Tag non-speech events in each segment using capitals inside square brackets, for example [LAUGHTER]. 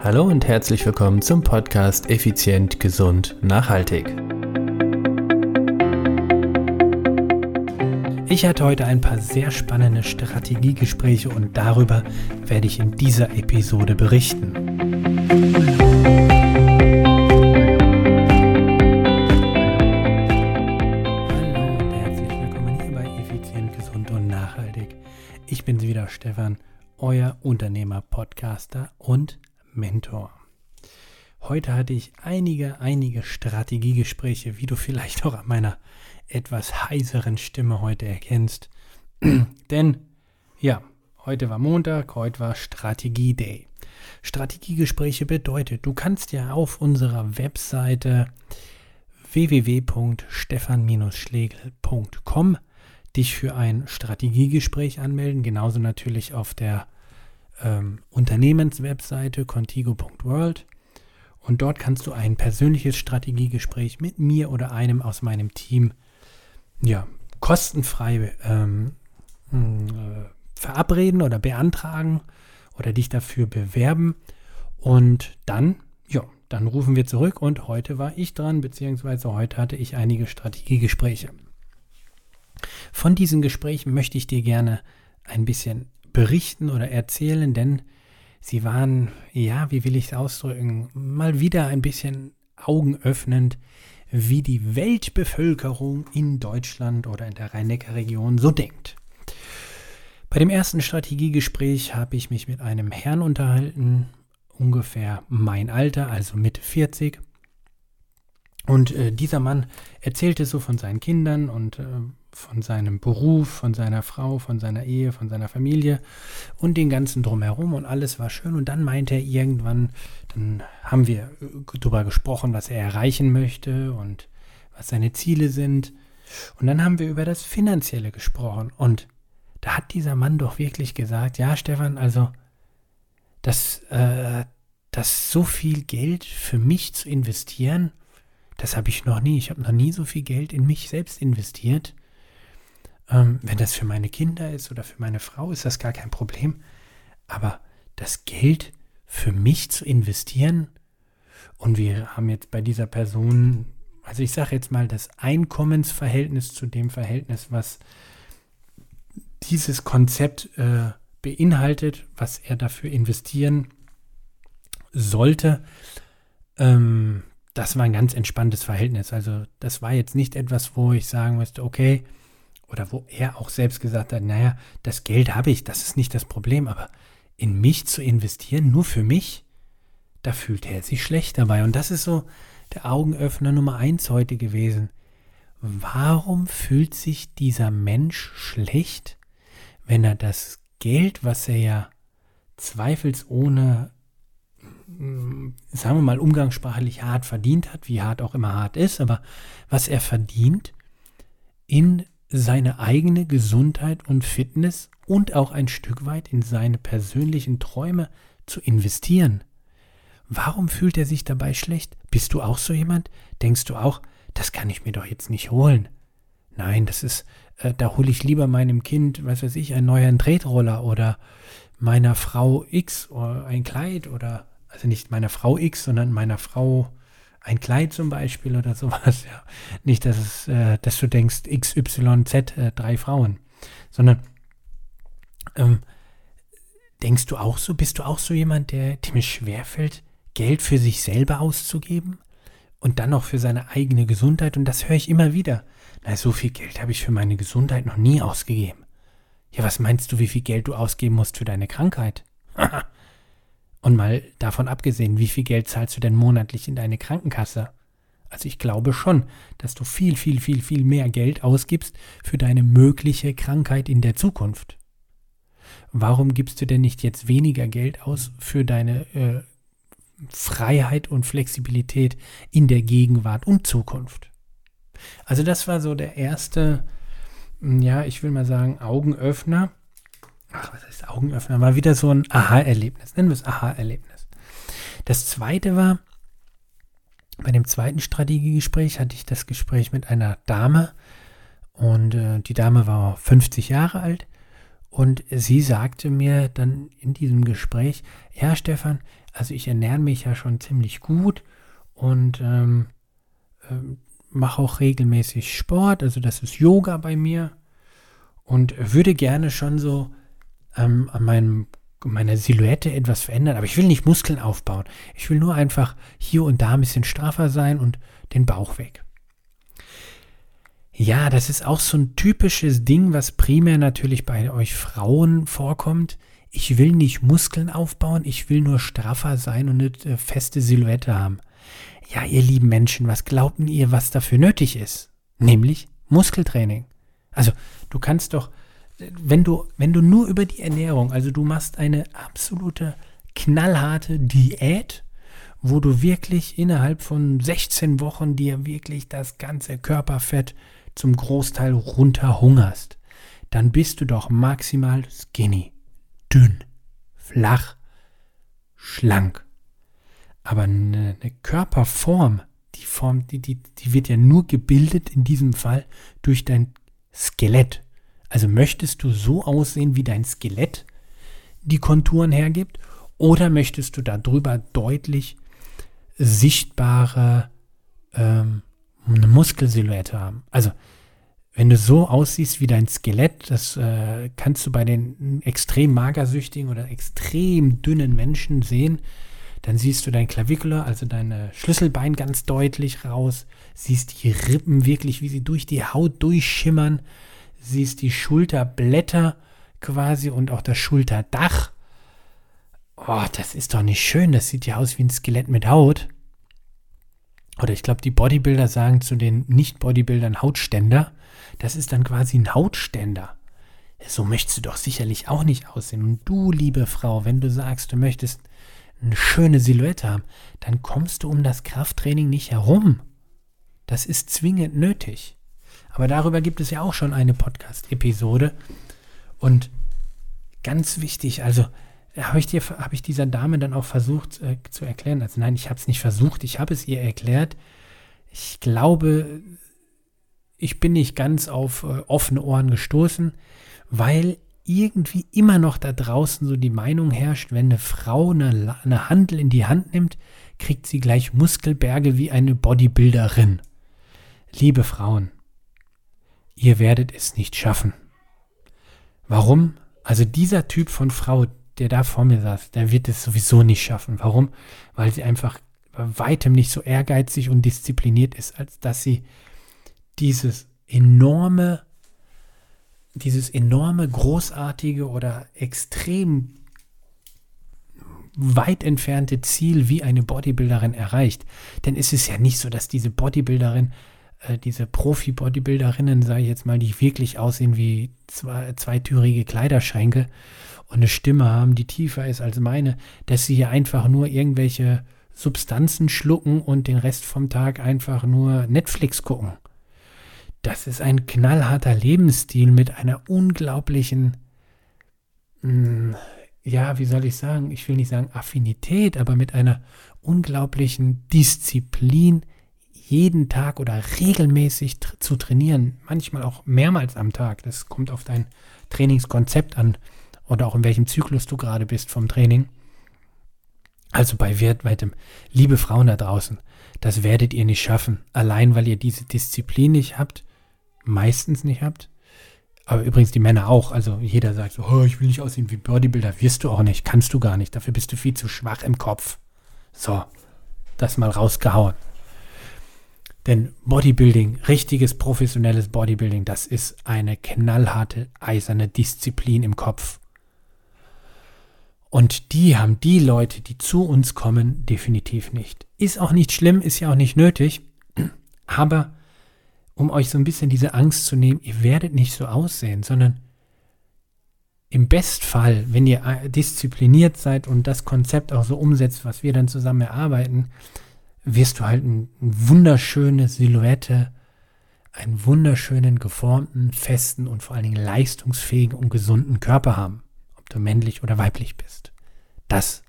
Hallo und herzlich willkommen zum Podcast Effizient, Gesund, Nachhaltig. Ich hatte heute ein paar sehr spannende Strategiegespräche und darüber werde ich in dieser Episode berichten. Hallo und herzlich willkommen hier bei Effizient, Gesund und Nachhaltig. Ich bin wieder Stefan, euer Unternehmer, Podcaster und Mentor. Heute hatte ich einige, einige Strategiegespräche, wie du vielleicht auch an meiner etwas heiseren Stimme heute erkennst. [CLEARS THROAT] Denn, ja, heute war Montag, heute war Strategie Day. Strategiegespräche bedeutet, du kannst ja auf unserer Webseite www.stefan-schlegel.com dich für ein Strategiegespräch anmelden, genauso natürlich auf der ähm, Unternehmenswebseite contigo.world und dort kannst du ein persönliches Strategiegespräch mit mir oder einem aus meinem Team ja, kostenfrei ähm, äh, verabreden oder beantragen oder dich dafür bewerben und dann, ja, dann rufen wir zurück und heute war ich dran, beziehungsweise heute hatte ich einige Strategiegespräche. Von diesen Gesprächen möchte ich dir gerne ein bisschen berichten oder erzählen, denn sie waren, ja, wie will ich es ausdrücken, mal wieder ein bisschen augenöffnend, wie die Weltbevölkerung in Deutschland oder in der Rhein-Neckar-Region so denkt. Bei dem ersten Strategiegespräch habe ich mich mit einem Herrn unterhalten, ungefähr mein Alter, also Mitte 40. Und äh, dieser Mann erzählte so von seinen Kindern und äh, von seinem Beruf, von seiner Frau, von seiner Ehe, von seiner Familie und den ganzen drumherum und alles war schön. Und dann meinte er irgendwann, dann haben wir darüber gesprochen, was er erreichen möchte und was seine Ziele sind. Und dann haben wir über das Finanzielle gesprochen. Und da hat dieser Mann doch wirklich gesagt, ja, Stefan, also, dass, äh, dass so viel Geld für mich zu investieren, das habe ich noch nie. Ich habe noch nie so viel Geld in mich selbst investiert. Ähm, wenn das für meine Kinder ist oder für meine Frau, ist das gar kein Problem. Aber das Geld für mich zu investieren, und wir haben jetzt bei dieser Person, also ich sage jetzt mal, das Einkommensverhältnis zu dem Verhältnis, was dieses Konzept äh, beinhaltet, was er dafür investieren sollte, ähm, das war ein ganz entspanntes Verhältnis. Also das war jetzt nicht etwas, wo ich sagen müsste, okay, oder wo er auch selbst gesagt hat, naja, das Geld habe ich, das ist nicht das Problem, aber in mich zu investieren, nur für mich, da fühlt er sich schlecht dabei. Und das ist so der Augenöffner Nummer eins heute gewesen. Warum fühlt sich dieser Mensch schlecht, wenn er das Geld, was er ja zweifelsohne, hm, sagen wir mal, umgangssprachlich hart verdient hat, wie hart auch immer hart ist, aber was er verdient, in seine eigene Gesundheit und Fitness und auch ein Stück weit in seine persönlichen Träume zu investieren. Warum fühlt er sich dabei schlecht? Bist du auch so jemand? Denkst du auch, das kann ich mir doch jetzt nicht holen? Nein, das ist, äh, da hole ich lieber meinem Kind, was weiß ich, einen neuen Tretroller oder meiner Frau X oder ein Kleid oder, also nicht meiner Frau X, sondern meiner Frau ein Kleid zum Beispiel oder sowas. [LAUGHS] Ja. Nicht, dass, es, äh, dass du denkst, XYZ, äh, drei Frauen, sondern ähm, denkst du auch so, bist du auch so jemand, der dem es schwerfällt, Geld für sich selber auszugeben und dann noch für seine eigene Gesundheit? Und das höre ich immer wieder. Na, so viel Geld habe ich für meine Gesundheit noch nie ausgegeben. Ja, was meinst du, wie viel Geld du ausgeben musst für deine Krankheit? [LAUGHS] Und mal davon abgesehen, wie viel Geld zahlst du denn monatlich in deine Krankenkasse? Also ich glaube schon, dass du viel, viel, viel, viel mehr Geld ausgibst für deine mögliche Krankheit in der Zukunft. Warum gibst du denn nicht jetzt weniger Geld aus für deine äh, Freiheit und Flexibilität in der Gegenwart und Zukunft? Also das war so der erste, ja, ich will mal sagen, Augenöffner, ach, was heißt Augenöffner, war wieder so ein Aha-Erlebnis. Nennen wir es Aha-Erlebnis. Das zweite war, bei dem zweiten Strategiegespräch hatte ich das Gespräch mit einer Dame und äh, die Dame war 50 Jahre alt und sie sagte mir dann in diesem Gespräch, ja Stefan, Also ich ernähre mich ja schon ziemlich gut und ähm, ähm, mache auch regelmäßig Sport, also das ist Yoga bei mir und würde gerne schon so ähm, an meinem, meiner Silhouette etwas verändern, aber ich will nicht Muskeln aufbauen. Ich will nur einfach hier und da ein bisschen straffer sein und den Bauch weg. Ja, das ist auch so ein typisches Ding, was primär natürlich bei euch Frauen vorkommt. Ich will nicht Muskeln aufbauen, ich will nur straffer sein und eine äh, feste Silhouette haben. Ja, ihr lieben Menschen, was glaubt ihr, was dafür nötig ist? Nämlich Muskeltraining. Also, du kannst doch, wenn du, wenn du nur über die Ernährung, also du machst eine absolute knallharte Diät, wo du wirklich innerhalb von 16 Wochen dir wirklich das ganze Körperfett zum Großteil runterhungerst, dann bist du doch maximal skinny, dünn, flach, schlank. Aber eine, Körperform, die Form, die, die, die wird ja nur gebildet in diesem Fall durch dein Skelett. Also möchtest du so aussehen, wie dein Skelett die Konturen hergibt, oder möchtest du darüber deutlich sichtbare ähm, eine Muskelsilhouette haben. Also, wenn du so aussiehst wie dein Skelett, das äh, kannst du bei den extrem magersüchtigen oder extrem dünnen Menschen sehen, dann siehst du dein Klavikula, also deine Schlüsselbein ganz deutlich raus, siehst die Rippen wirklich, wie sie durch die Haut durchschimmern, siehst die Schulterblätter quasi und auch das Schulterdach. Oh, das ist doch nicht schön, das sieht ja aus wie ein Skelett mit Haut oder ich glaube, die Bodybuilder sagen zu den Nicht-Bodybuildern Hautständer. Das ist dann quasi ein Hautständer. So möchtest du doch sicherlich auch nicht aussehen. Und du, liebe Frau, wenn du sagst, du möchtest eine schöne Silhouette haben, dann kommst du um das Krafttraining nicht herum. Das ist zwingend nötig. Aber darüber gibt es ja auch schon eine Podcast-Episode. Und ganz wichtig, also habe ich, hab ich dieser Dame dann auch versucht äh, zu erklären. Also nein, ich habe es nicht versucht, ich habe es ihr erklärt. Ich glaube, ich bin nicht ganz auf äh, offene Ohren gestoßen, weil irgendwie immer noch da draußen so die Meinung herrscht, wenn eine Frau eine, eine Handel in die Hand nimmt, kriegt sie gleich Muskelberge wie eine Bodybuilderin. Liebe Frauen, ihr werdet es nicht schaffen. Warum? Also dieser Typ von Frau, der da vor mir saß, der wird es sowieso nicht schaffen. Warum? Weil sie einfach bei weitem nicht so ehrgeizig und diszipliniert ist, als dass sie dieses enorme, dieses enorme, großartige oder extrem weit entfernte Ziel wie eine Bodybuilderin erreicht. Denn es ist ja nicht so, dass diese Bodybuilderin, äh, diese Profi-Bodybuilderinnen, sage ich jetzt mal, die wirklich aussehen wie zwei, zweitürige Kleiderschränke und eine Stimme haben, die tiefer ist als meine, dass sie hier einfach nur irgendwelche Substanzen schlucken und den Rest vom Tag einfach nur Netflix gucken. Das ist ein knallharter Lebensstil mit einer unglaublichen, mh, hm, ja, wie soll ich sagen, ich will nicht sagen Affinität, aber mit einer unglaublichen Disziplin, jeden Tag oder regelmäßig tr zu trainieren, manchmal auch mehrmals am Tag. Das kommt auf dein Trainingskonzept an oder auch in welchem Zyklus du gerade bist vom Training. Also bei weitem, liebe Frauen da draußen, das werdet ihr nicht schaffen, allein weil ihr diese Disziplin nicht habt, meistens nicht habt. Aber übrigens die Männer auch. Also jeder sagt so, oh, ich will nicht aussehen wie Bodybuilder. Wirst du auch nicht, kannst du gar nicht. Dafür bist du viel zu schwach im Kopf. So, das mal rausgehauen. Denn Bodybuilding, richtiges professionelles Bodybuilding, das ist eine knallharte, eiserne Disziplin im Kopf. Und die haben die Leute, die zu uns kommen, definitiv nicht. Ist auch nicht schlimm, ist ja auch nicht nötig. [CLEARS THROAT] Aber um euch so ein bisschen diese Angst zu nehmen, ihr werdet nicht so aussehen, sondern im Bestfall, wenn ihr äh, diszipliniert seid und das Konzept auch so umsetzt, was wir dann zusammen erarbeiten, wirst du halt eine wunderschöne Silhouette, einen wunderschönen, geformten, festen und vor allen Dingen leistungsfähigen und gesunden Körper haben du männlich oder weiblich bist. Das,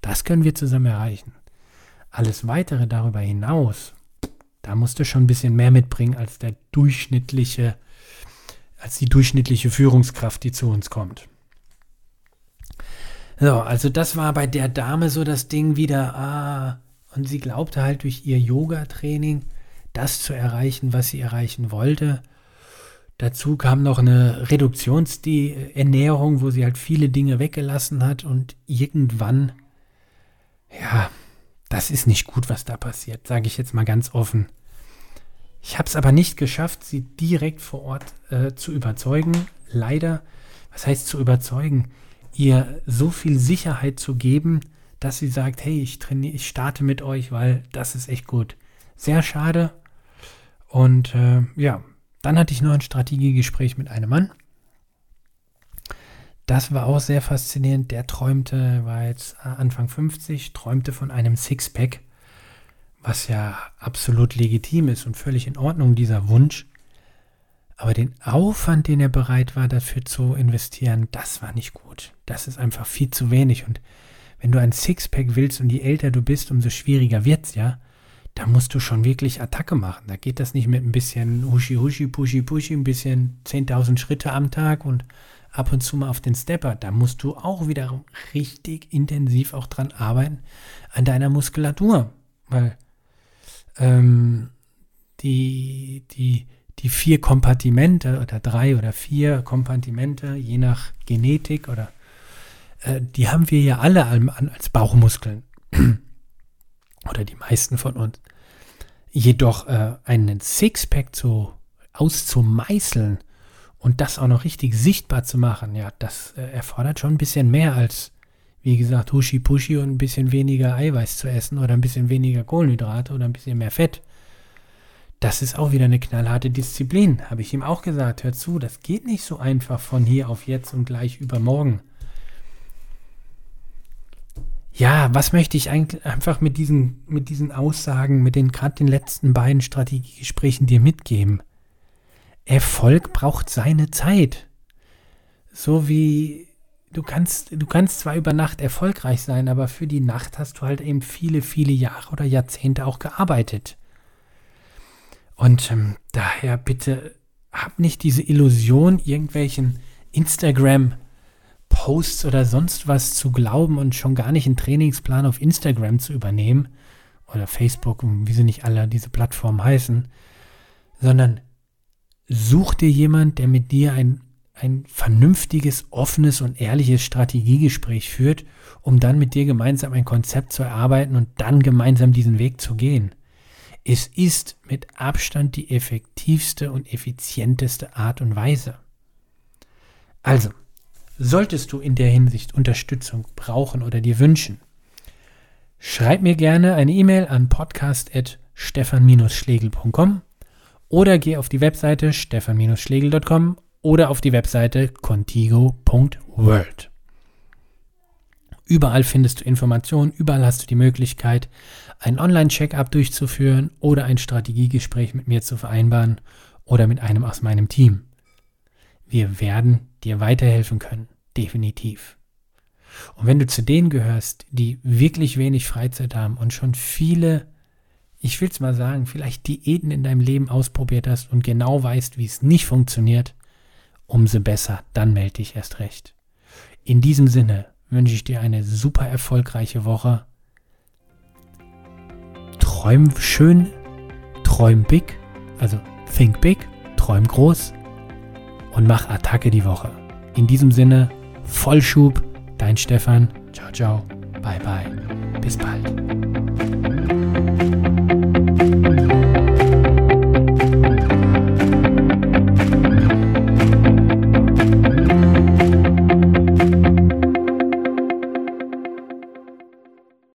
das können wir zusammen erreichen. Alles weitere darüber hinaus, da musst du schon ein bisschen mehr mitbringen als der durchschnittliche, als die durchschnittliche Führungskraft, die zu uns kommt. So, also das war bei der Dame so das Ding wieder, ah, und sie glaubte halt durch ihr Yoga-Training das zu erreichen, was sie erreichen wollte. Dazu kam noch eine Reduktionsernährung, wo sie halt viele Dinge weggelassen hat und irgendwann, ja, das ist nicht gut, was da passiert, sage ich jetzt mal ganz offen. Ich habe es aber nicht geschafft, sie direkt vor Ort äh, zu überzeugen. Leider, was heißt zu überzeugen? Ihr so viel Sicherheit zu geben, dass sie sagt, hey, ich trainiere, ich starte mit euch, weil das ist echt gut. Sehr schade. Und äh, ja, dann hatte ich noch ein Strategiegespräch mit einem Mann. Das war auch sehr faszinierend. Der träumte, war jetzt Anfang 50, träumte von einem Sixpack, was ja absolut legitim ist und völlig in Ordnung, dieser Wunsch. Aber den Aufwand, den er bereit war, dafür zu investieren, das war nicht gut. Das ist einfach viel zu wenig. Und wenn du ein Sixpack willst und je älter du bist, umso schwieriger wird es ja da musst du schon wirklich Attacke machen. Da geht das nicht mit ein bisschen Huschi, Huschi, Puschi, Puschi, ein bisschen 10.000 Schritte am Tag und ab und zu mal auf den Stepper. Da musst du auch wieder richtig intensiv auch dran arbeiten an deiner Muskulatur. Weil ähm, die, die, die vier Kompartimente oder drei oder vier Kompartimente, je nach Genetik oder äh, die haben wir ja alle als Bauchmuskeln. [CLEARS THROAT] oder die meisten von uns. Jedoch äh, einen Sixpack zu, auszumeißeln und das auch noch richtig sichtbar zu machen, ja, das äh, erfordert schon ein bisschen mehr als, wie gesagt, Huschi-Puschi und ein bisschen weniger Eiweiß zu essen oder ein bisschen weniger Kohlenhydrate oder ein bisschen mehr Fett. Das ist auch wieder eine knallharte Disziplin, habe ich ihm auch gesagt. Hör zu, das geht nicht so einfach von hier auf jetzt und gleich übermorgen ja, was möchte ich eigentlich einfach mit diesen, mit diesen Aussagen, mit den gerade den letzten beiden Strategiegesprächen dir mitgeben? Erfolg braucht seine Zeit. So wie du kannst, du kannst zwar über Nacht erfolgreich sein, aber für die Nacht hast du halt eben viele, viele Jahre oder Jahrzehnte auch gearbeitet. Und ähm, daher bitte hab nicht diese Illusion, irgendwelchen Instagram Posts oder sonst was zu glauben und schon gar nicht einen Trainingsplan auf Instagram zu übernehmen oder Facebook wie sie nicht alle diese Plattformen heißen, sondern such dir jemand, der mit dir ein, ein vernünftiges, offenes und ehrliches Strategiegespräch führt, um dann mit dir gemeinsam ein Konzept zu erarbeiten und dann gemeinsam diesen Weg zu gehen. Es ist mit Abstand die effektivste und effizienteste Art und Weise. Also, Solltest du in der Hinsicht Unterstützung brauchen oder dir wünschen, schreib mir gerne eine E-Mail an podcast.stefan-schlegel.com oder geh auf die Webseite stefan-schlegel.com oder auf die Webseite contigo.world. Überall findest du Informationen, überall hast du die Möglichkeit, ein Online-Check-up durchzuführen oder ein Strategiegespräch mit mir zu vereinbaren oder mit einem aus meinem Team. Wir werden dir weiterhelfen können. Definitiv. Und wenn du zu denen gehörst, die wirklich wenig Freizeit haben und schon viele, ich will es mal sagen, vielleicht Diäten in deinem Leben ausprobiert hast und genau weißt, wie es nicht funktioniert, umso besser, dann melde dich erst recht. In diesem Sinne wünsche ich dir eine super erfolgreiche Woche. Träum schön, träum big, also think big, träum groß und mach Attacke die Woche. In diesem Sinne, Vollschub, dein Stefan. Ciao, ciao. Bye, bye. Bis bald.